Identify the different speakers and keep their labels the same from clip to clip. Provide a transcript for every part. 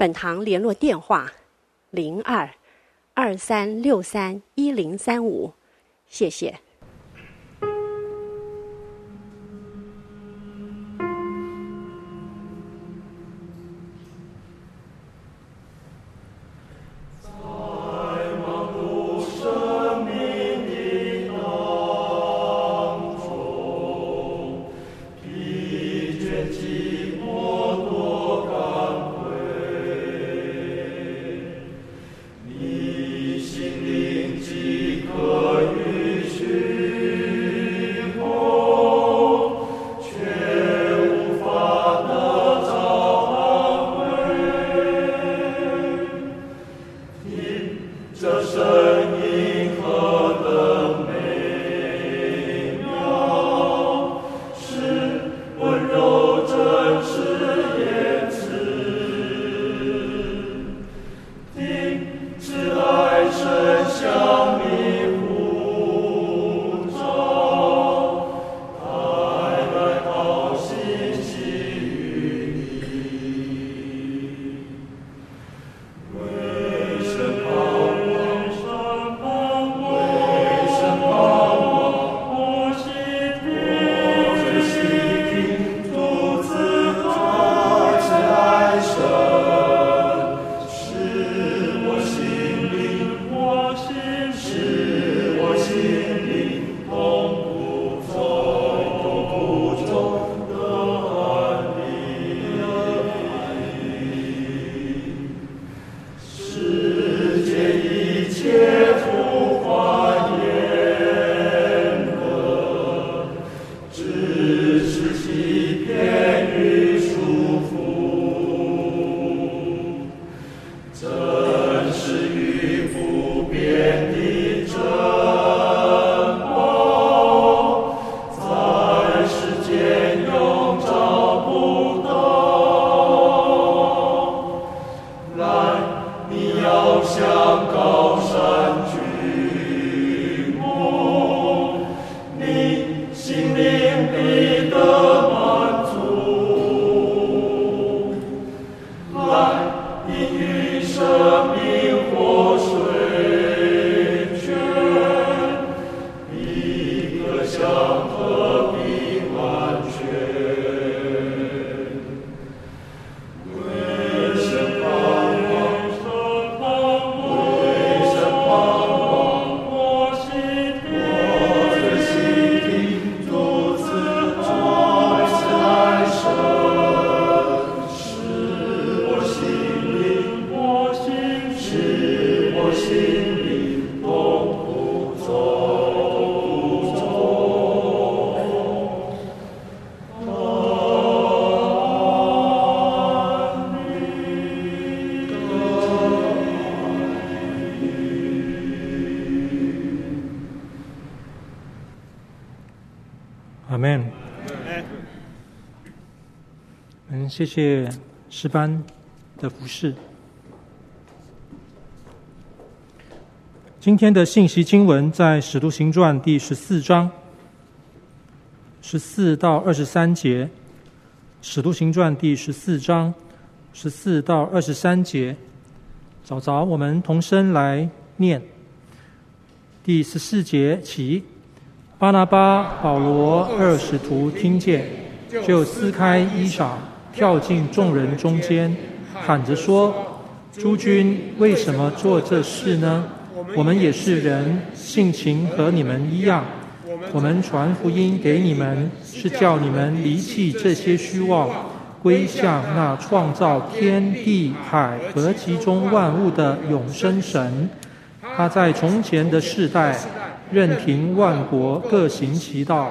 Speaker 1: 本堂联络电话：零二二三六三一零三五，谢谢。
Speaker 2: 谢谢诗班的服侍。今天的信息经文在《使徒行传》第十四章十四到二十三节，《使徒行传》第十四章十四到二十三节。早早，我们同声来念。第十四节起，巴拿巴、保罗二使徒听见，就撕开衣裳。跳进众人中间，喊着说：“诸君为什么做这事呢？我们也是人，性情和你们一样。我们传福音给你们，是叫你们离弃这些虚妄，归向那创造天地海和其中万物的永生神。他在从前的世代，任凭万国各行其道。”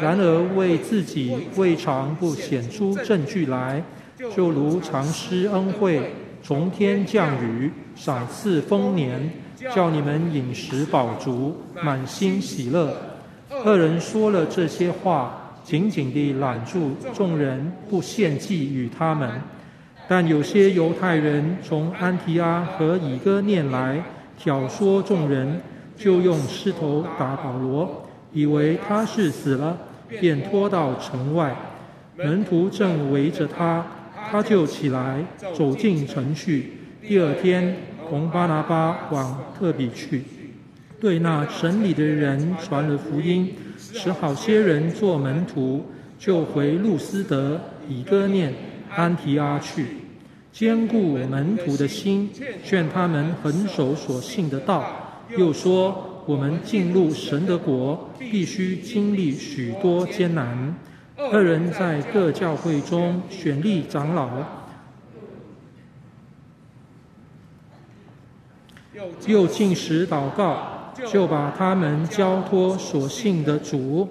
Speaker 2: 然而为自己未尝不显出证据来，就如常施恩惠，从天降雨，赏赐丰年，叫你们饮食饱足，满心喜乐。二人说了这些话，紧紧地揽住众人，不献祭与他们。但有些犹太人从安提阿和以哥念来，挑唆众人，就用石头打保罗，以为他是死了，便拖到城外。门徒正围着他。他就起来走进城去。第二天，同巴拿巴往特比去，对那城里的人传了福音，使好些人做门徒，就回路斯德、以哥念、安提阿去，坚固门徒的心，劝他们恒守所信的道。又说：我们进入神的国，必须经历许多艰难。二人在各教会中选立长老，又进食祷告，就把他们交托所信的主。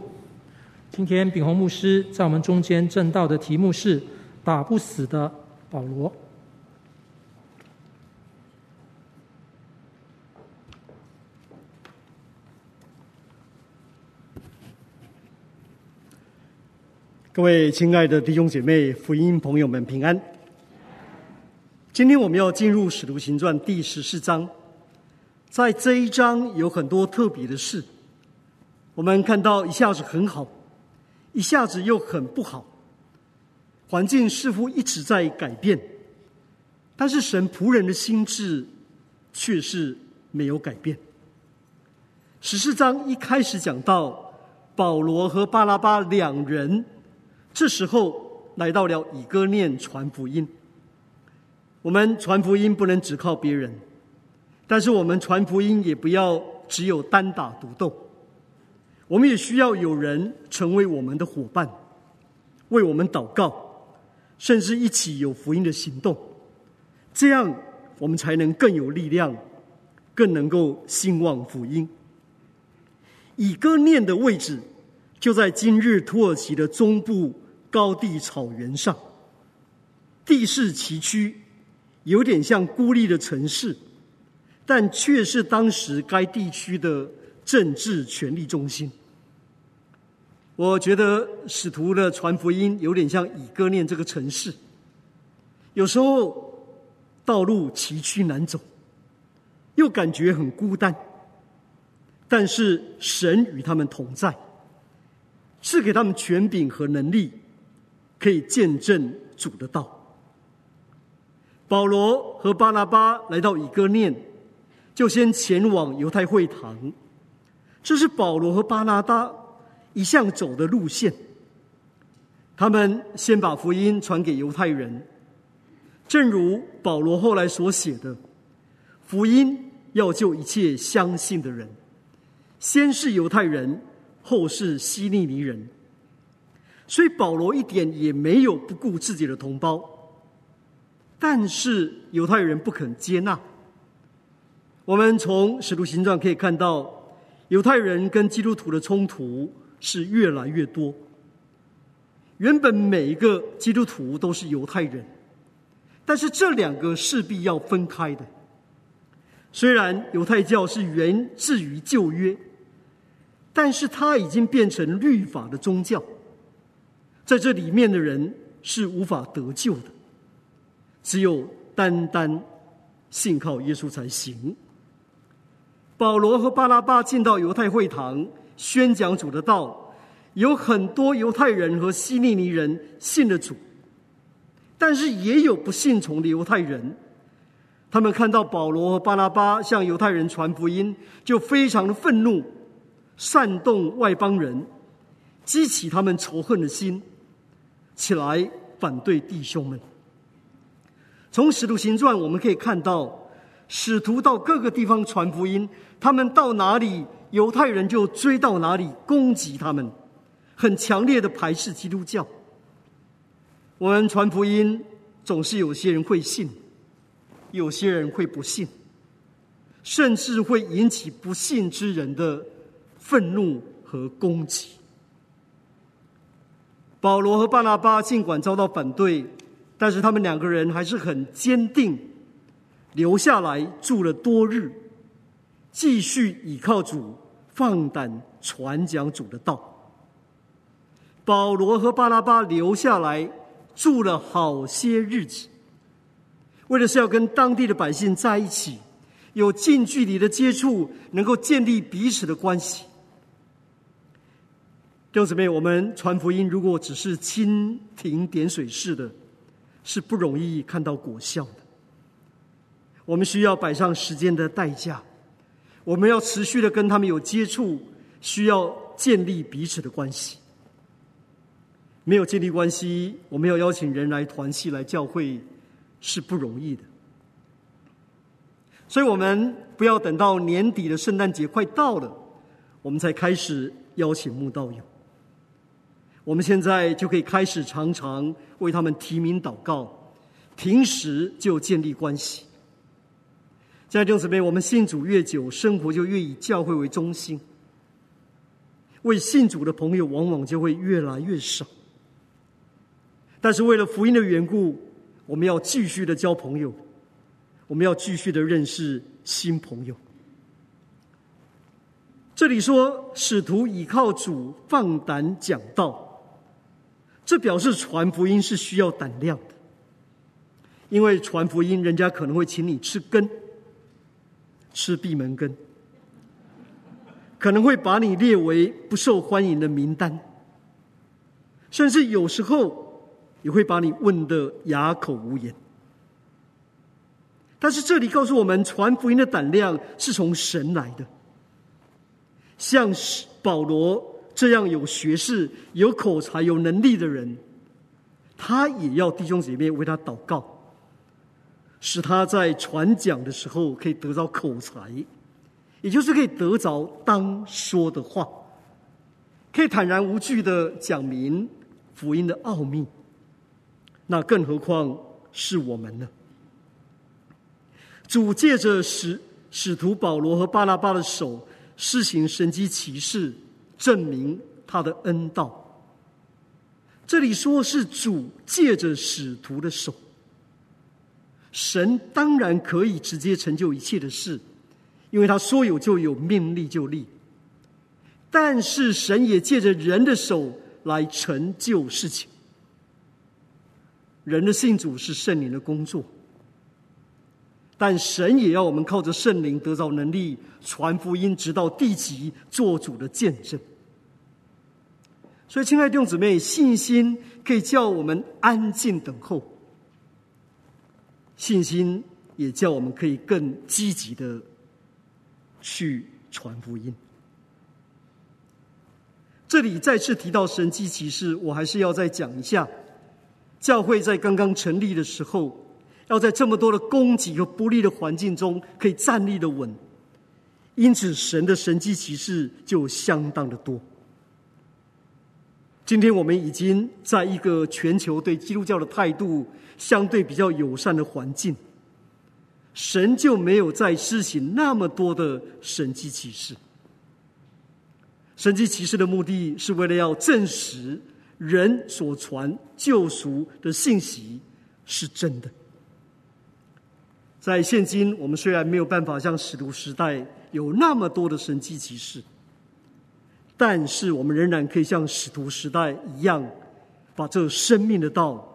Speaker 2: 今天炳宏牧师在我们中间证道的题目是“打不死的保罗”。
Speaker 3: 各位亲爱的弟兄姐妹、福音朋友们，平安！今天我们要进入《使徒行传》第十四章，在这一章有很多特别的事。我们看到一下子很好，一下子又很不好，环境似乎一直在改变，但是神仆人的心志却是没有改变。十四章一开始讲到保罗和巴拉巴两人。这时候来到了以哥念传福音。我们传福音不能只靠别人，但是我们传福音也不要只有单打独斗。我们也需要有人成为我们的伙伴，为我们祷告，甚至一起有福音的行动。这样我们才能更有力量，更能够兴旺福音。以哥念的位置就在今日土耳其的中部。高地草原上，地势崎岖，有点像孤立的城市，但却是当时该地区的政治权力中心。我觉得使徒的传福音有点像以哥念这个城市，有时候道路崎岖难走，又感觉很孤单，但是神与他们同在，赐给他们权柄和能力。可以见证主的道。保罗和巴拿巴来到以哥念，就先前往犹太会堂。这是保罗和巴拿巴一向走的路线。他们先把福音传给犹太人，正如保罗后来所写的：“福音要救一切相信的人，先是犹太人，后是希利尼人。”所以保罗一点也没有不顾自己的同胞，但是犹太人不肯接纳。我们从使徒行传可以看到，犹太人跟基督徒的冲突是越来越多。原本每一个基督徒都是犹太人，但是这两个势必要分开的。虽然犹太教是源自于旧约，但是它已经变成律法的宗教。在这里面的人是无法得救的，只有单单信靠耶稣才行。保罗和巴拉巴进到犹太会堂宣讲主的道，有很多犹太人和希利尼人信了主，但是也有不信从的犹太人。他们看到保罗和巴拉巴向犹太人传福音，就非常的愤怒，煽动外邦人，激起他们仇恨的心。起来反对弟兄们。从使徒行传我们可以看到，使徒到各个地方传福音，他们到哪里，犹太人就追到哪里攻击他们，很强烈的排斥基督教。我们传福音，总是有些人会信，有些人会不信，甚至会引起不信之人的愤怒和攻击。保罗和巴拿巴尽管遭到反对，但是他们两个人还是很坚定留下来住了多日，继续倚靠主，放胆传讲主的道。保罗和巴拿巴留下来住了好些日子，为的是要跟当地的百姓在一起，有近距离的接触，能够建立彼此的关系。弟兄姊妹，我们传福音如果只是蜻蜓点水式的，是不容易看到果效的。我们需要摆上时间的代价，我们要持续的跟他们有接触，需要建立彼此的关系。没有建立关系，我们要邀请人来团契来教会，是不容易的。所以，我们不要等到年底的圣诞节快到了，我们才开始邀请慕道友。我们现在就可以开始常常为他们提名祷告，平时就建立关系。亲爱的弟兄姊妹，我们信主越久，生活就越以教会为中心。为信主的朋友，往往就会越来越少。但是为了福音的缘故，我们要继续的交朋友，我们要继续的认识新朋友。这里说，使徒倚靠主，放胆讲道，这表示传福音是需要胆量的，因为传福音，人家可能会请你吃根。吃闭门羹，可能会把你列为不受欢迎的名单，甚至有时候也会把你问得哑口无言。但是这里告诉我们，传福音的胆量是从神来的。像保罗这样有学识、有口才、有能力的人，他也要弟兄姐妹为他祷告。使他在传讲的时候可以得到口才，也就是可以得着当说的话，可以坦然无惧的讲明福音的奥秘。那更何况是我们呢？主借着使使徒保罗和巴拉巴的手施行神迹奇事，证明他的恩道。这里说是主借着使徒的手。神当然可以直接成就一切的事，因为他说有就有，命立就立。但是神也借着人的手来成就事情。人的信主是圣灵的工作，但神也要我们靠着圣灵得到能力，传福音直到地极，做主的见证。所以，亲爱的弟兄姊妹，信心可以叫我们安静等候。信心也叫我们可以更积极的去传福音。这里再次提到神迹奇事，我还是要再讲一下。教会在刚刚成立的时候，要在这么多的攻击和不利的环境中，可以站立的稳，因此神的神迹奇事就相当的多。今天我们已经在一个全球对基督教的态度相对比较友善的环境，神就没有再施行那么多的神迹奇事。神迹奇事的目的是为了要证实人所传救赎的信息是真的。在现今，我们虽然没有办法像使徒时代有那么多的神迹奇事。但是，我们仍然可以像使徒时代一样，把这生命的道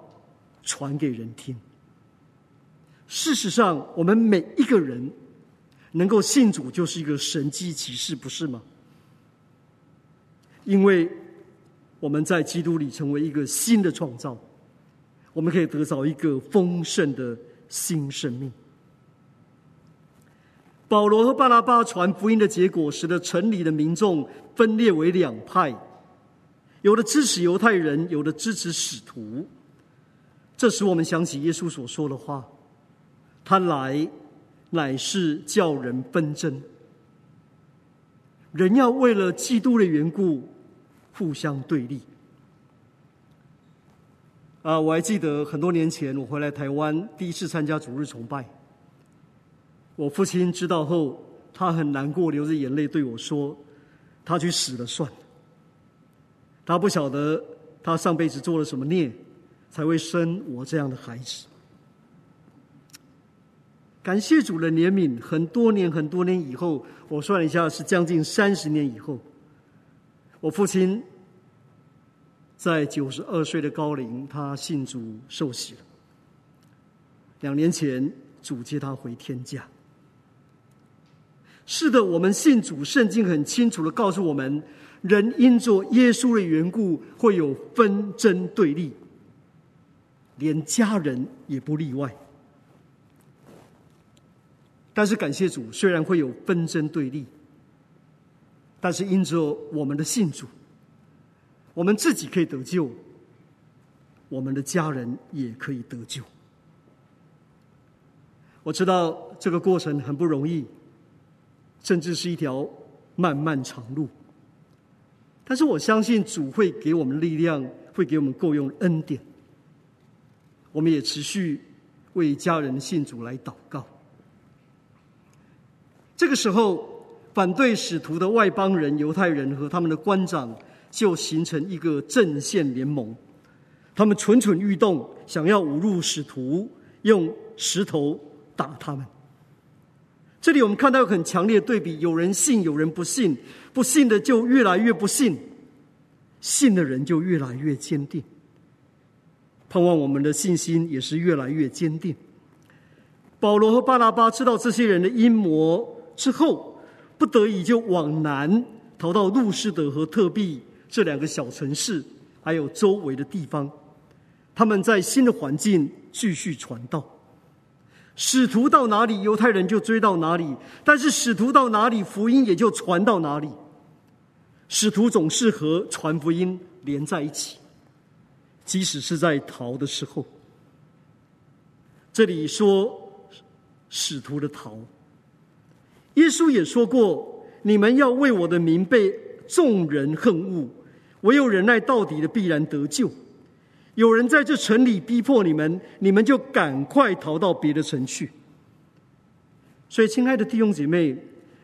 Speaker 3: 传给人听。事实上，我们每一个人能够信主，就是一个神迹奇事，不是吗？因为我们在基督里成为一个新的创造，我们可以得到一个丰盛的新生命。保罗和巴拉巴传福音的结果，使得城里的民众分裂为两派，有的支持犹太人，有的支持使徒。这使我们想起耶稣所说的话：“他来，乃是叫人纷争。人要为了基督的缘故，互相对立。”啊，我还记得很多年前我回来台湾，第一次参加主日崇拜。我父亲知道后，他很难过，流着眼泪对我说：“他去死了算了。他不晓得他上辈子做了什么孽，才会生我这样的孩子。”感谢主的怜悯，很多年很多年以后，我算了一下，是将近三十年以后，我父亲在九十二岁的高龄，他信主受洗了。两年前，主接他回天家。是的，我们信主，圣经很清楚的告诉我们，人因着耶稣的缘故，会有纷争对立，连家人也不例外。但是感谢主，虽然会有纷争对立，但是因着我们的信主，我们自己可以得救，我们的家人也可以得救。我知道这个过程很不容易，甚至是一条漫漫长路。但是我相信主会给我们力量，会给我们够用恩典。我们也持续为家人信主来祷告。这个时候，反对使徒的外邦人、犹太人和他们的官长就形成一个阵线联盟，他们蠢蠢欲动，想要侮辱使徒，用石头打他们。这里我们看到很强烈的对比：有人信，有人不信；不信的就越来越不信，信的人就越来越坚定。盼望我们的信心也是越来越坚定。保罗和巴拿巴知道这些人的阴谋。之后，不得已就往南逃到路斯德和特庇这两个小城市，还有周围的地方。他们在新的环境继续传道。使徒到哪里，犹太人就追到哪里；但是使徒到哪里，福音也就传到哪里。使徒总是和传福音连在一起，即使是在逃的时候。这里说使徒的逃。耶稣也说过：“你们要为我的名被众人恨恶，唯有忍耐到底的必然得救。有人在这城里逼迫你们，你们就赶快逃到别的城去。”所以，亲爱的弟兄姐妹，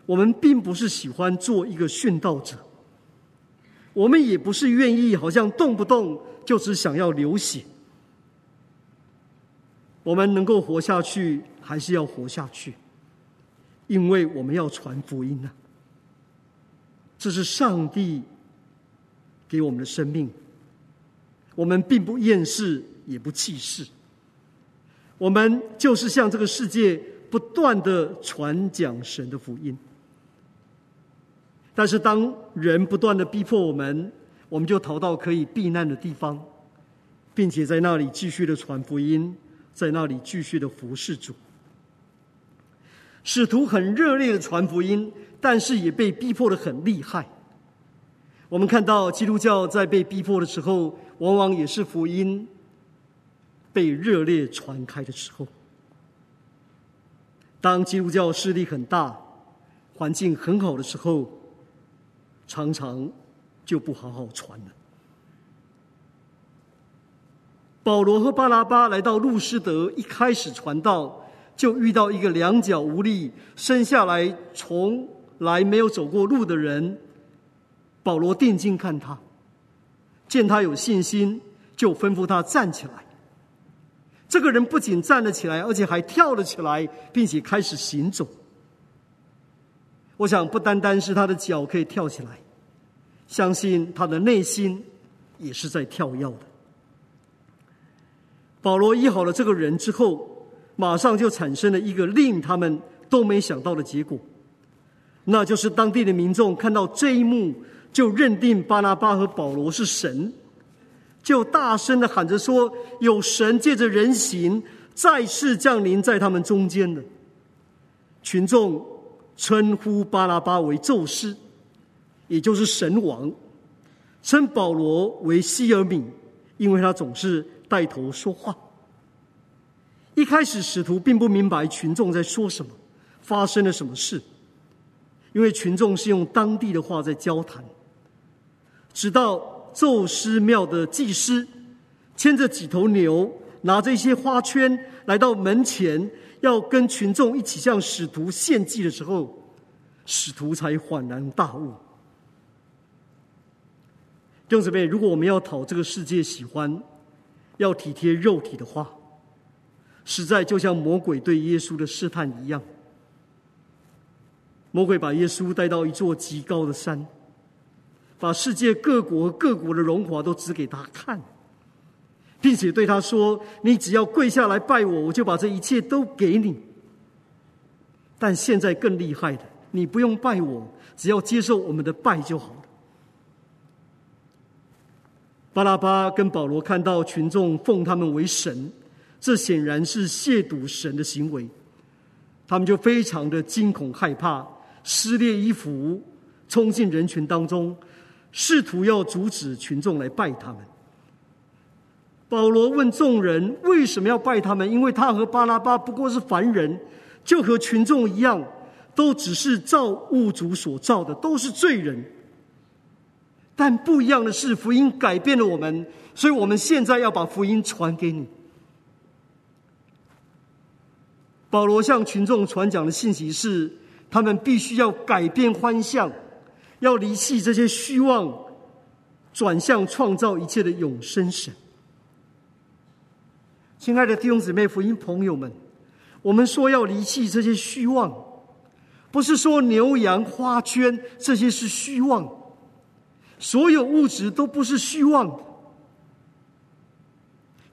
Speaker 3: 我们并不是喜欢做一个殉道者，我们也不是愿意好像动不动就只想要流血。我们能够活下去，还是要活下去。因为我们要传福音呢，这是上帝给我们的生命。我们并不厌世，也不弃世。我们就是向这个世界不断的传讲神的福音。但是当人不断的逼迫我们，我们就逃到可以避难的地方，并且在那里继续的传福音，在那里继续的服侍主。使徒很热烈的传福音，但是也被逼迫的很厉害。我们看到基督教在被逼迫的时候，往往也是福音被热烈传开的时候。当基督教势力很大、环境很好的时候，常常就不好好传了。保罗和巴拉巴来到路斯德，一开始传道。就遇到一个两脚无力、生下来从来没有走过路的人。保罗定睛看他，见他有信心，就吩咐他站起来。这个人不仅站了起来，而且还跳了起来，并且开始行走。我想，不单单是他的脚可以跳起来，相信他的内心也是在跳跃的。保罗医好了这个人之后。马上就产生了一个令他们都没想到的结果，那就是当地的民众看到这一幕，就认定巴拿巴和保罗是神，就大声的喊着说：“有神借着人形再次降临在他们中间的。”群众称呼巴拿巴为宙斯，也就是神王；称保罗为希尔米，因为他总是带头说话。一开始，使徒并不明白群众在说什么，发生了什么事，因为群众是用当地的话在交谈。直到宙斯庙的祭司牵着几头牛，拿着一些花圈来到门前，要跟群众一起向使徒献祭的时候，使徒才恍然大悟。弟兄姊妹，如果我们要讨这个世界喜欢，要体贴肉体的话。实在就像魔鬼对耶稣的试探一样。魔鬼把耶稣带到一座极高的山，把世界各国各国的荣华都指给他看，并且对他说：“你只要跪下来拜我，我就把这一切都给你。”但现在更厉害的，你不用拜我，只要接受我们的拜就好了。巴拉巴跟保罗看到群众奉他们为神，这显然是亵渎神的行为，他们就非常的惊恐害怕。撕裂衣服，冲进人群当中，试图要阻止群众来拜他们。保罗问众人为什么要拜他们？因为他和巴拉巴不过是凡人，就和群众一样，都只是造物主所造的，都是罪人。但不一样的是，福音改变了我们，所以我们现在要把福音传给你。保罗向群众传讲的信息是。他们必须要改变方向，要离弃这些虚妄，转向创造一切的永生神。亲爱的弟兄姊妹、福音朋友们，我们说要离弃这些虚妄，不是说牛羊花圈这些是虚妄，所有物质都不是虚妄。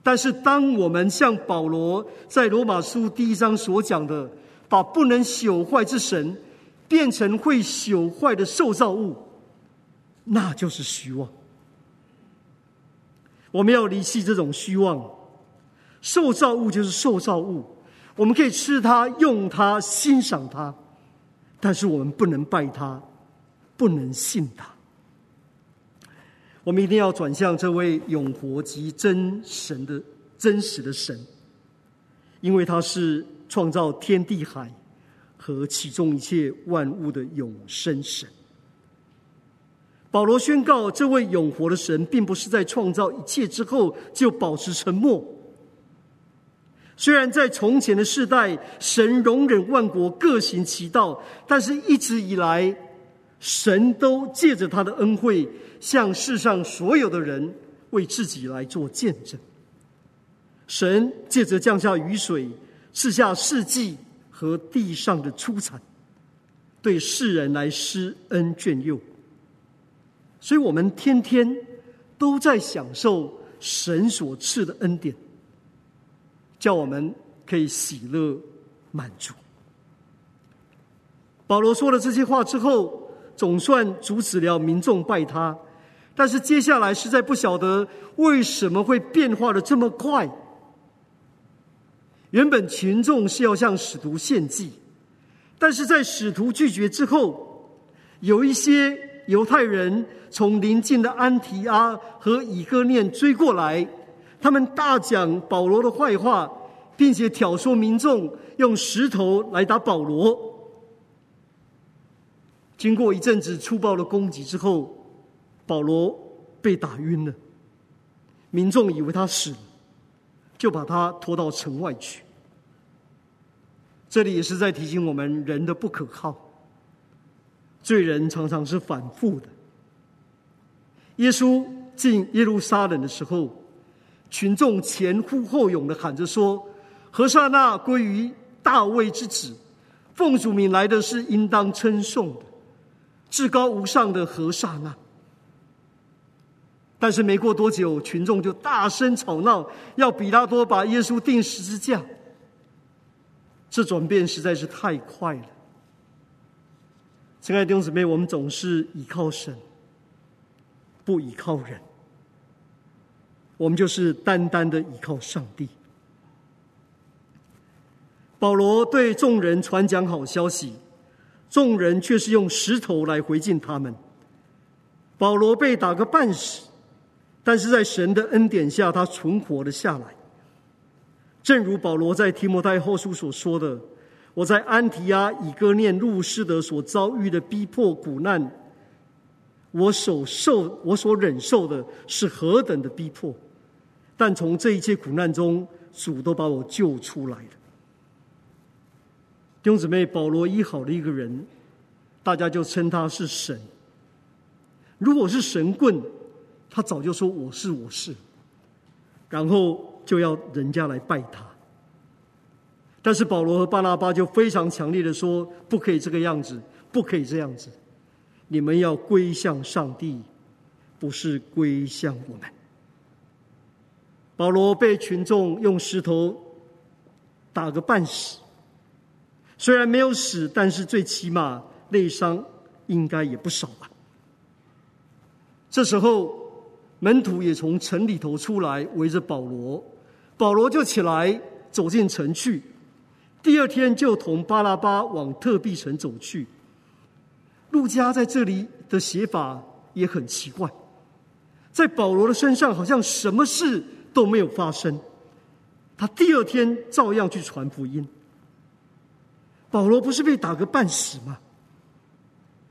Speaker 3: 但是，当我们像保罗在罗马书第一章所讲的，把不能朽坏之神变成会朽坏的受造物，那就是虚妄。我们要离弃这种虚妄。受造物就是受造物，我们可以吃它、用它、欣赏它，但是我们不能拜它，不能信它。我们一定要转向这位永活及真神的真实的神，因为他是。创造天地海和其中一切万物的永生神。保罗宣告，这位永活的神并不是在创造一切之后就保持沉默。虽然在从前的世代，神容忍万国各行其道，但是一直以来，神都借着他的恩惠，向世上所有的人为自己来做见证。神借着降下雨水。赐下四季和地上的出产，对世人来施恩眷佑，所以我们天天都在享受神所赐的恩典，叫我们可以喜乐满足。保罗说了这些话之后，总算阻止了民众拜他，但是接下来实在不晓得为什么会变化的这么快。原本群众是要向使徒献祭，但是在使徒拒绝之后，有一些犹太人从邻近的安提阿和以哥念追过来，他们大讲保罗的坏话，并且挑唆民众用石头来打保罗。经过一阵子粗暴的攻击之后，保罗被打晕了，民众以为他死了，就把他拖到城外去。这里也是在提醒我们人的不可靠，罪人常常是反复的。耶稣进耶路撒冷的时候，群众前呼后拥的喊着说：“和散那归于大卫之子，奉主名来的是应当称颂的，至高无上的和散那。”但是没过多久，群众就大声吵闹，要比拉多把耶稣钉十字架。这转变实在是太快了，亲爱的弟兄姊妹，我们总是倚靠神，不倚靠人，我们就是单单的倚靠上帝。保罗对众人传讲好消息，众人却是用石头来回敬他们。保罗被打个半死，但是在神的恩典下，他存活了下来。正如保罗在提摩太后书所说的：“我在安提阿、以哥念、路士德所遭遇的逼迫苦难，我所受、我所忍受的是何等的逼迫！但从这一切苦难中，主都把我救出来了。”弟兄姊妹，保罗医好了一个人，大家就称他是神。如果是神棍，他早就说我是我是，然后。就要人家来拜他，但是保罗和巴拿巴就非常强烈的说：“不可以这个样子，不可以这样子，你们要归向上帝，不是归向我们。”保罗被群众用石头打个半死，虽然没有死，但是最起码内伤应该也不少吧。这时候，门徒也从城里头出来，围着保罗，保罗就起来走进城去。第二天就同巴拉巴往特庇城走去。路加在这里的写法也很奇怪，在保罗的身上好像什么事都没有发生，他第二天照样去传福音。保罗不是被打个半死吗？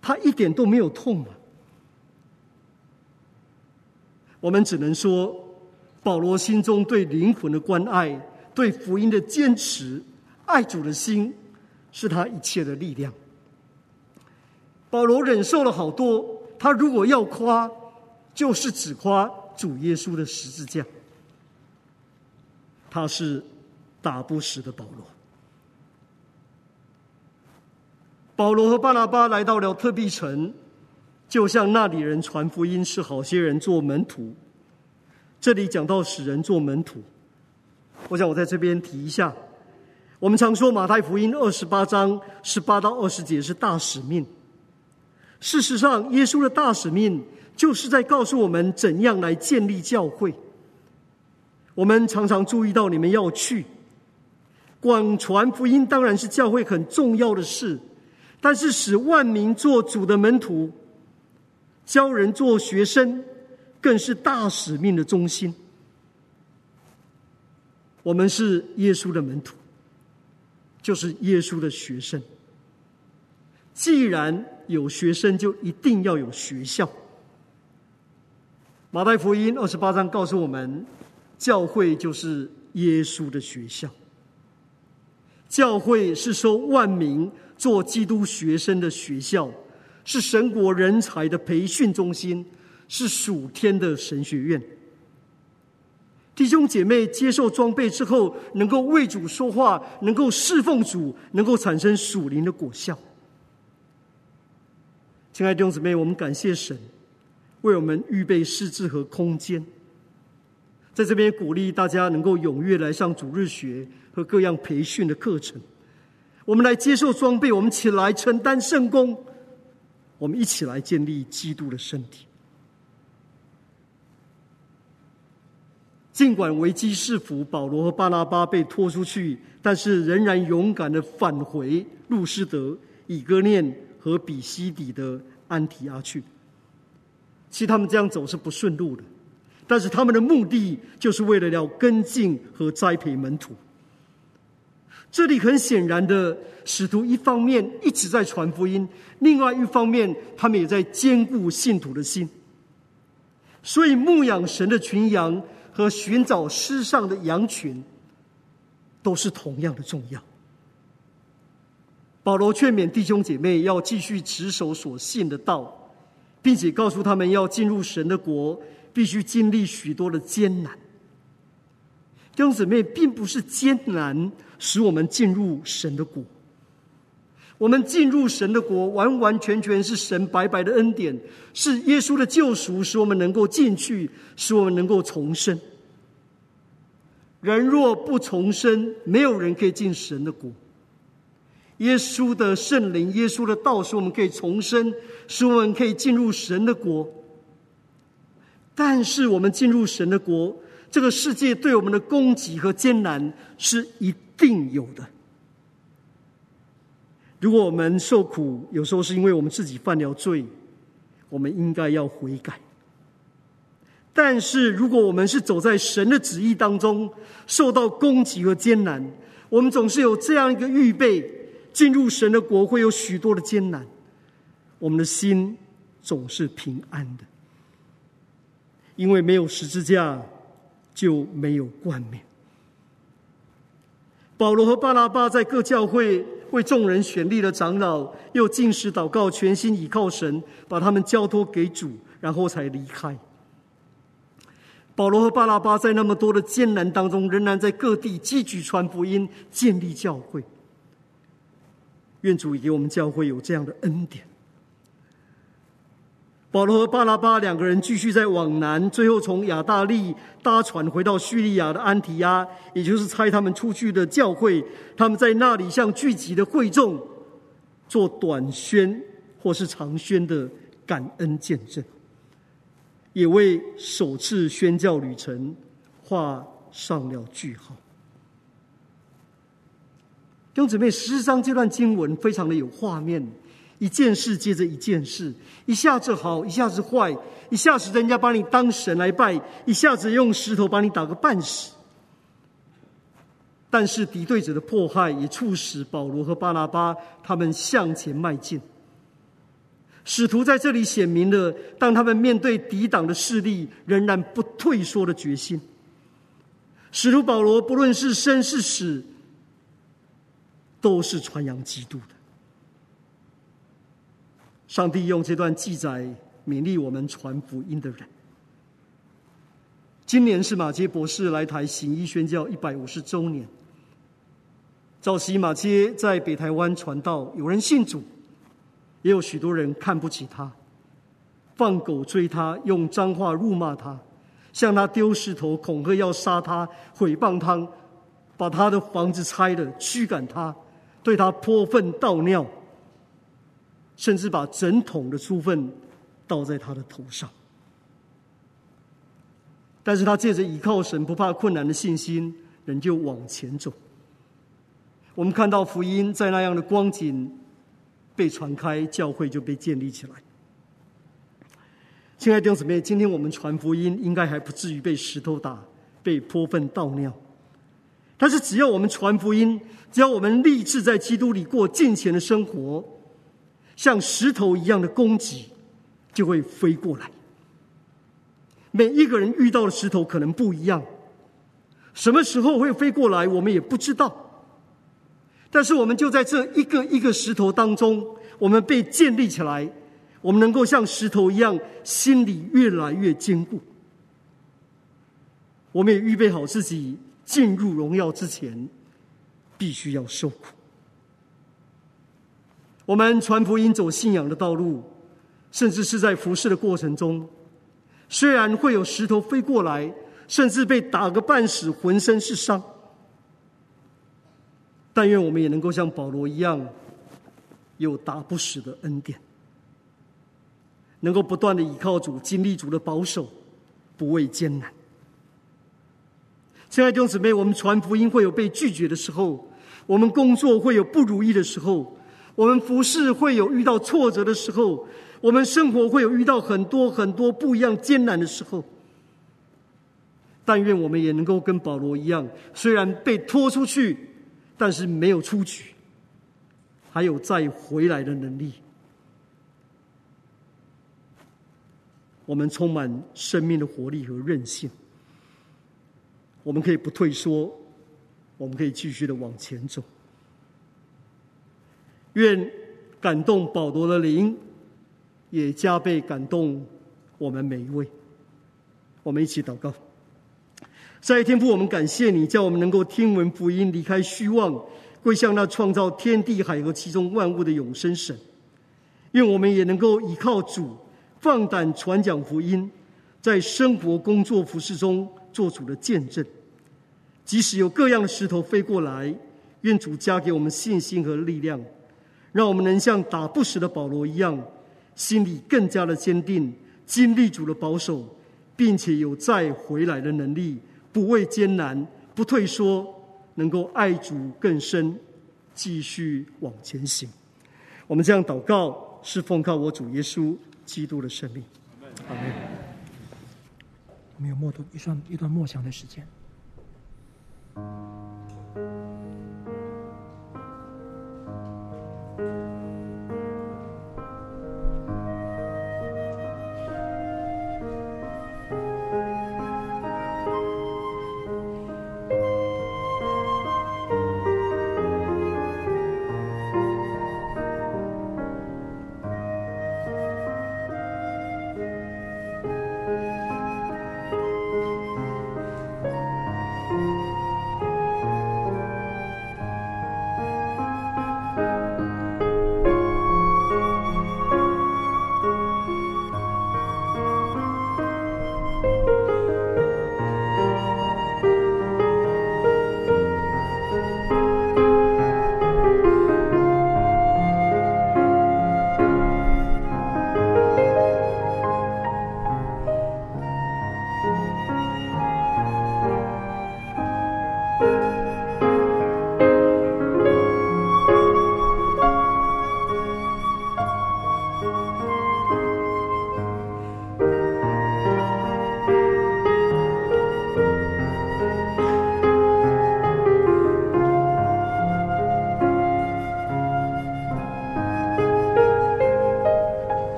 Speaker 3: 他一点都没有痛吗？我们只能说，保罗心中对灵魂的关爱、对福音的坚持、爱主的心，是他一切的力量。保罗忍受了好多，他如果要夸，就是只夸主耶稣的十字架。他是打不死的保罗。保罗和巴拿巴来到了特庇城，就向那里人传福音，是好些人做门徒。这里讲到使人做门徒，我想我在这边提一下。我们常说马太福音二十八章十八到二十节是大使命。事实上，耶稣的大使命就是在告诉我们怎样来建立教会。我们常常注意到你们要去广传福音，当然是教会很重要的事。但是使万民做主的门徒，教人做学生，更是大使命的中心。我们是耶稣的门徒，就是耶稣的学生。既然有学生，就一定要有学校。马太福音二十八章告诉我们。教会就是耶稣的学校，教会是收万民做基督学生的学校，是神国人才的培训中心，是属天的神学院。弟兄姐妹接受装备之后，能够为主说话，能够侍奉主，能够产生属灵的果效。亲爱的弟兄姊妹，我们感谢神为我们预备师资和空间。在这边鼓励大家能够踊跃来上主日学和各样培训的课程，我们来接受装备，我们起来承担圣工，我们一起来建立基督的身体。尽管危机四伏，保罗和巴拿巴被拖出去，但是仍然勇敢的返回路斯德、以哥念和比西底的安提阿去。其实他们这样走是不顺路的。但是他们的目的就是为了要跟进和栽培门徒。这里很显然的，使徒一方面一直在传福音，另外一方面他们也在坚固信徒的心。所以牧养神的群羊和寻找失上的羊群，都是同样的重要。保罗劝勉弟兄姐妹要继续持守所信的道，并且告诉他们要进入神的国。必须经历许多的艰难，弟兄姊妹，并不是艰难使我们进入神的国。我们进入神的国，完完全全是神白白的恩典，是耶稣的救赎，使我们能够进去，使我们能够重生。人若不重生，没有人可以进神的国。耶稣的圣灵，耶稣的道，使我们可以重生，使我们可以进入神的国。但是我们进入神的国，这个世界对我们的攻击和艰难是一定有的。如果我们受苦，有时候是因为我们自己犯了罪，我们应该要悔改。但是如果我们是走在神的旨意当中，受到攻击和艰难，我们总是有这样一个预备：进入神的国会有许多的艰难，我们的心总是平安的。因为没有十字架，就没有冠冕。保罗和巴拉巴在各教会为众人选立了长老，又进食祷告，全心倚靠神，把他们交托给主，然后才离开。保罗和巴拉巴在那么多的艰难当中，仍然在各地积极传福音、建立教会。愿主给我们教会有这样的恩典。保罗和巴拉巴两个人继续在往南，最后从亚大利搭船回到叙利亚的安提阿，也就是差他们出去的教会。他们在那里向聚集的会众做短宣或是长宣的感恩见证，也为首次宣教旅程画上了句号。弟兄姊妹，十四章这段经文非常的有画面。一件事接着一件事，一下子好，一下子坏，一下子人家把你当神来拜，一下子用石头把你打个半死。但是敌对者的迫害也促使保罗和巴拿巴他们向前迈进。使徒在这里显明了，当他们面对抵挡的势力，仍然不退缩的决心。使徒保罗不论是生是死，都是传扬基督的。上帝用这段记载勉励我们传福音的人。今年是马街博士来台行医宣教一百五十周年。早期马街在北台湾传道，有人信主，也有许多人看不起他，放狗追他，用脏话辱骂他，向他丢石头，恐吓要杀他，毁谤他，把他的房子拆了，驱赶他，对他泼粪倒尿。甚至把整桶的猪粪倒在他的头上，但是他借着倚靠神、不怕困难的信心，仍旧往前走。我们看到福音在那样的光景被传开，教会就被建立起来。亲爱的弟兄姊妹，今天我们传福音，应该还不至于被石头打、被泼粪倒尿，但是只要我们传福音，只要我们立志在基督里过敬虔的生活。像石头一样的攻击就会飞过来。每一个人遇到的石头可能不一样，什么时候会飞过来，我们也不知道。但是我们就在这一个一个石头当中，我们被建立起来，我们能够像石头一样，心里越来越坚固。我们也预备好自己进入荣耀之前，必须要受苦。我们传福音、走信仰的道路，甚至是在服侍的过程中，虽然会有石头飞过来，甚至被打个半死，浑身是伤，但愿我们也能够像保罗一样，有打不死的恩典，能够不断的倚靠主，经历主的保守，不畏艰难。亲爱的弟兄姊妹，我们传福音会有被拒绝的时候，我们工作会有不如意的时候。我们服侍会有遇到挫折的时候，我们生活会有遇到很多很多不一样艰难的时候。但愿我们也能够跟保罗一样，虽然被拖出去，但是没有出局，还有再回来的能力。我们充满生命的活力和韧性，我们可以不退缩，我们可以继续的往前走。愿感动保罗的灵，也加倍感动我们每一位。我们一起祷告。在天父，我们感谢你，叫我们能够听闻福音，离开虚妄，归向那创造天地海和其中万物的永生神。愿我们也能够依靠主，放胆传讲福音，在生活、工作、服事中做主的见证。即使有各样的石头飞过来，愿主加给我们信心和力量。让我们能像打不死的保罗一样，心里更加的坚定，经历主的保守，并且有再回来的能力，不畏艰难，不退缩，能够爱主更深，继续往前行。我们这样祷告，是奉靠我主耶稣基督的圣名。阿门。
Speaker 2: 我们有默读一段一段默想的时
Speaker 1: 间。